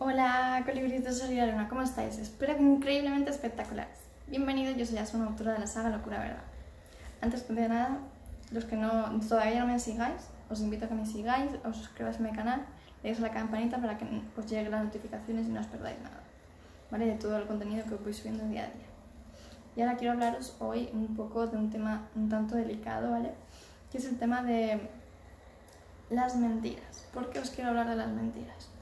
Hola, colibríes de Sol y la Luna, ¿cómo estáis? Espero que increíblemente espectaculares. Bienvenidos, yo soy Asuna, autora de la saga Locura Verdad. Antes de nada, los que no, todavía no me sigáis, os invito a que me sigáis, os suscribáis a mi canal, le la campanita para que os lleguen las notificaciones y no os perdáis nada, ¿vale? De todo el contenido que os voy subiendo día a día. Y ahora quiero hablaros hoy un poco de un tema un tanto delicado, ¿vale? Que es el tema de las mentiras. ¿Por qué os quiero hablar de las mentiras?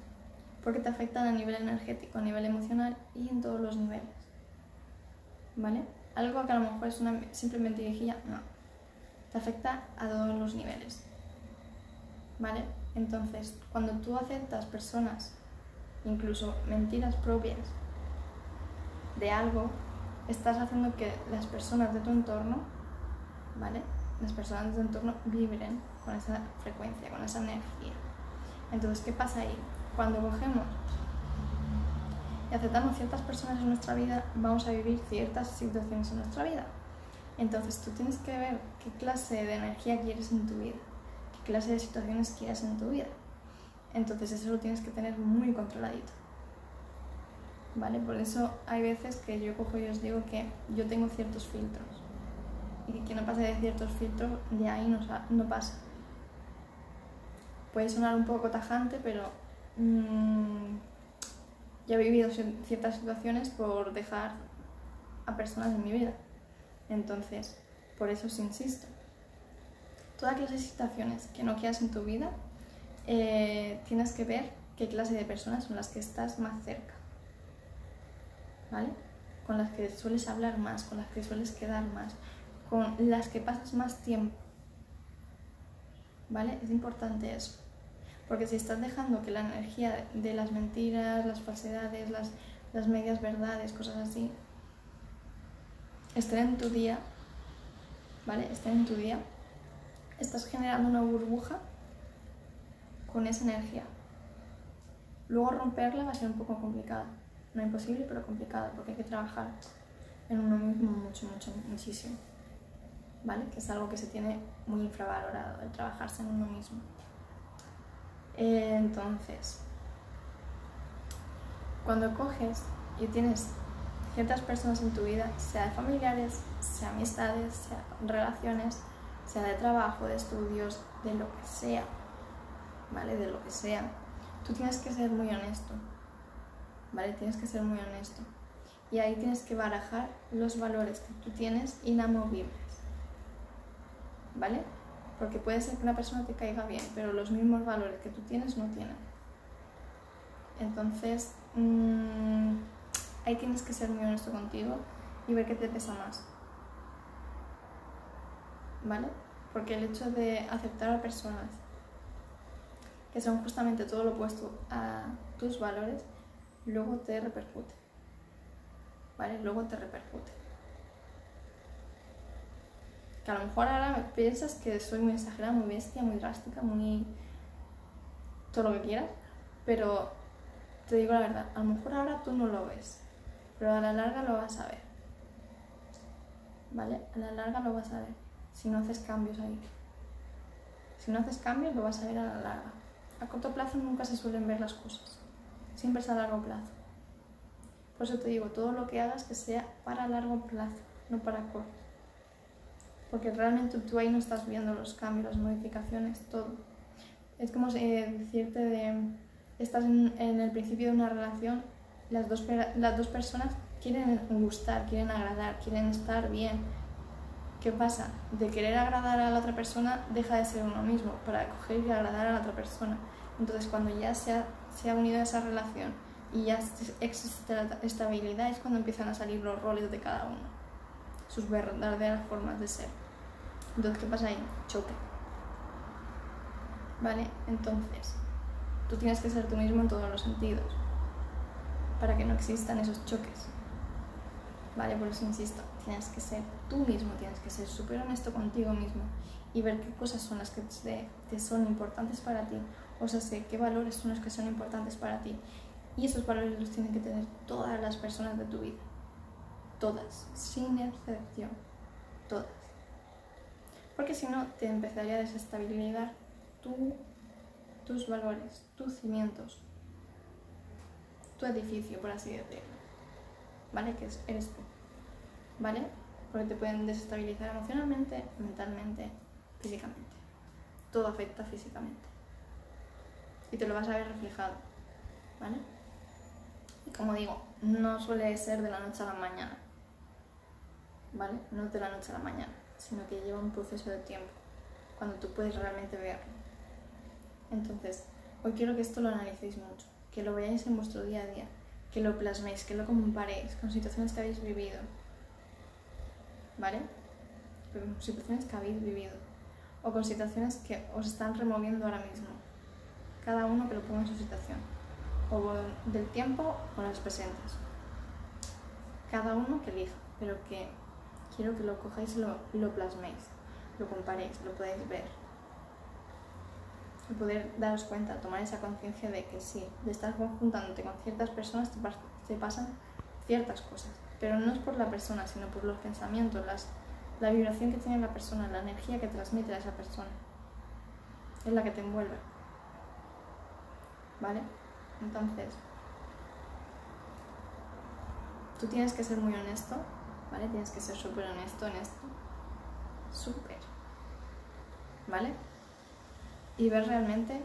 Porque te afectan a nivel energético, a nivel emocional y en todos los niveles. ¿Vale? Algo que a lo mejor es una simple mentirijilla, no. Te afecta a todos los niveles. ¿Vale? Entonces, cuando tú aceptas personas, incluso mentiras propias, de algo, estás haciendo que las personas de tu entorno, ¿vale? Las personas de tu entorno vibren con esa frecuencia, con esa energía. Entonces, ¿qué pasa ahí? Cuando cogemos y aceptamos ciertas personas en nuestra vida, vamos a vivir ciertas situaciones en nuestra vida. Entonces, tú tienes que ver qué clase de energía quieres en tu vida, qué clase de situaciones quieres en tu vida. Entonces, eso lo tienes que tener muy controladito. ¿Vale? Por eso hay veces que yo cojo y os digo que yo tengo ciertos filtros. Y que no pase de ciertos filtros, de ahí no, no pasa. Puede sonar un poco tajante, pero mmm, ya he vivido ciertas situaciones por dejar a personas en mi vida. Entonces, por eso os insisto. Todas las situaciones que no quieras en tu vida, eh, tienes que ver qué clase de personas son las que estás más cerca. ¿Vale? Con las que sueles hablar más, con las que sueles quedar más, con las que pasas más tiempo. ¿Vale? Es importante eso. Porque si estás dejando que la energía de las mentiras, las falsedades, las, las medias verdades, cosas así, estén en tu día, ¿vale? Estén en tu día, estás generando una burbuja con esa energía. Luego romperla va a ser un poco complicada. No imposible, pero complicada, porque hay que trabajar en uno mismo mucho, mucho, muchísimo. ¿Vale? Que es algo que se tiene muy infravalorado, el trabajarse en uno mismo. Entonces, cuando coges y tienes ciertas personas en tu vida, sea de familiares, sea amistades, sea relaciones, sea de trabajo, de estudios, de lo que sea, ¿vale? De lo que sea, tú tienes que ser muy honesto, ¿vale? Tienes que ser muy honesto. Y ahí tienes que barajar los valores que tú tienes inamovibles, ¿vale? Porque puede ser que una persona te caiga bien, pero los mismos valores que tú tienes no tienen. Entonces, mmm, ahí tienes que ser muy honesto contigo y ver qué te pesa más. ¿Vale? Porque el hecho de aceptar a personas que son justamente todo lo opuesto a tus valores, luego te repercute. ¿Vale? Luego te repercute que a lo mejor ahora piensas que soy muy exagerada, muy bestia, muy drástica, muy... todo lo que quieras, pero te digo la verdad, a lo mejor ahora tú no lo ves, pero a la larga lo vas a ver. ¿Vale? A la larga lo vas a ver, si no haces cambios ahí. Si no haces cambios lo vas a ver a la larga. A corto plazo nunca se suelen ver las cosas, siempre es a largo plazo. Por eso te digo, todo lo que hagas que sea para largo plazo, no para corto porque realmente tú ahí no estás viendo los cambios, las modificaciones, todo. Es como decirte de, estás en, el principio de una relación, las dos, las dos personas quieren gustar, quieren agradar, quieren estar bien. ¿Qué pasa? De querer agradar a la otra persona deja de ser uno mismo para coger y agradar a la otra persona. Entonces cuando ya se ha, se ha unido a esa relación y ya existe la estabilidad es cuando empiezan a salir los roles de cada uno sus verdaderas formas de ser. Entonces, ¿qué pasa ahí? Choque. ¿Vale? Entonces, tú tienes que ser tú mismo en todos los sentidos para que no existan esos choques. ¿Vale? Por eso insisto, tienes que ser tú mismo, tienes que ser súper honesto contigo mismo y ver qué cosas son las que te, son importantes para ti, o sea, sé qué valores son los que son importantes para ti. Y esos valores los tienen que tener todas las personas de tu vida todas, sin excepción, todas. Porque si no, te empezaría a desestabilizar tus valores, tus cimientos. tu edificio, por así decirlo. ¿Vale? Que es- eres tú. ¿Vale? Porque te pueden desestabilizar emocionalmente, mentalmente, físicamente. Todo afecta físicamente. Y te lo vas a ver reflejado. ¿Vale? Y como digo, no suele ser de la noche a la mañana. ¿Vale? No de la noche a la mañana, sino que lleva un proceso de tiempo, cuando tú puedes realmente verlo. Entonces, hoy quiero que esto lo analicéis mucho, que lo veáis en vuestro día a día, que lo plasméis, que lo comparéis con situaciones que habéis vivido. ¿Vale? Con situaciones que habéis vivido. O con situaciones que os están removiendo ahora mismo. Cada uno que lo ponga en su situación. O del tiempo o las presentes. Cada uno que elija, pero que quiero que lo cojáis lo, lo plasméis, lo comparéis, lo podáis ver. Y poder daros cuenta, tomar esa conciencia de que sí, de estar juntándote con ciertas personas te, pas- te pasan ciertas cosas. Pero no es por la persona, sino por los pensamientos, la vibración que tiene la persona, la energía que transmite a esa persona. Es la que te envuelve. ¿Vale? Entonces, tú tienes que ser muy honesto, ¿vale? Tienes que ser súper honesto en esto. Súper. ¿Vale? Y ver realmente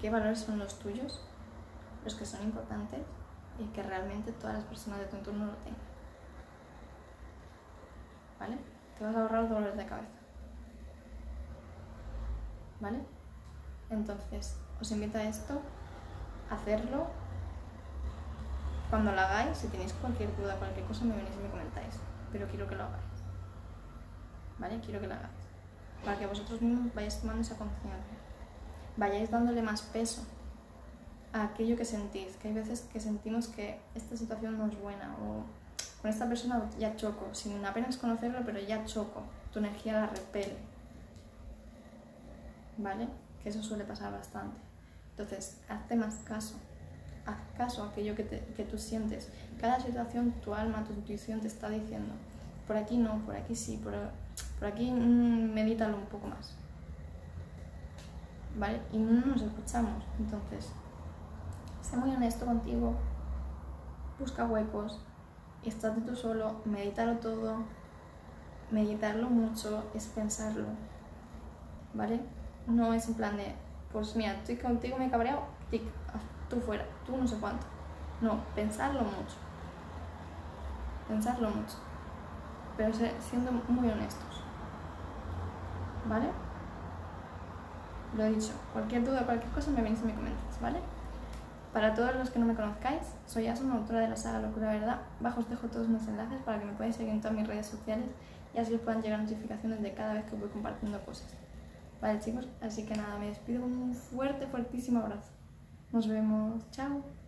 qué valores son los tuyos, los que son importantes y que realmente todas las personas de tu entorno lo tengan. ¿Vale? Te vas a ahorrar dolores de cabeza. ¿Vale? Entonces, os invito a esto, a hacerlo. Cuando lo hagáis, si tenéis cualquier duda, cualquier cosa, me venís y me comentáis. Pero quiero que lo hagáis. ¿Vale? Quiero que lo hagáis. Para que vosotros mismos vayáis tomando esa conciencia. Vayáis dándole más peso a aquello que sentís. Que hay veces que sentimos que esta situación no es buena o con esta persona ya choco, sin apenas conocerlo, pero ya choco. Tu energía la repele. ¿Vale? Que eso suele pasar bastante. Entonces, hazte más caso. Haz caso a aquello que, que tú sientes. Cada situación, tu alma, tu intuición te está diciendo, por aquí no, por aquí sí, por, por aquí mm, medítalo un poco más. ¿Vale? Y no nos escuchamos. Entonces, sé muy honesto contigo, busca huecos, estate tú solo, medítalo todo. Meditarlo mucho es pensarlo, ¿vale? No es en plan de, pues mira, estoy contigo, me he cabreado, tic, tú fuera, tú no sé cuánto. No, pensarlo mucho. Pensarlo mucho. Pero siendo muy honestos. ¿Vale? Lo he dicho, cualquier duda, cualquier cosa me venís y me comentáis, ¿vale? Para todos los que no me conozcáis, soy Asuna, autora de la saga Locura Verdad. Abajo os dejo todos mis enlaces para que me podáis seguir en todas mis redes sociales y así os puedan llegar notificaciones de cada vez que voy compartiendo cosas. Vale chicos, así que nada, me despido con un fuerte, fuertísimo abrazo. Nos vemos, chao.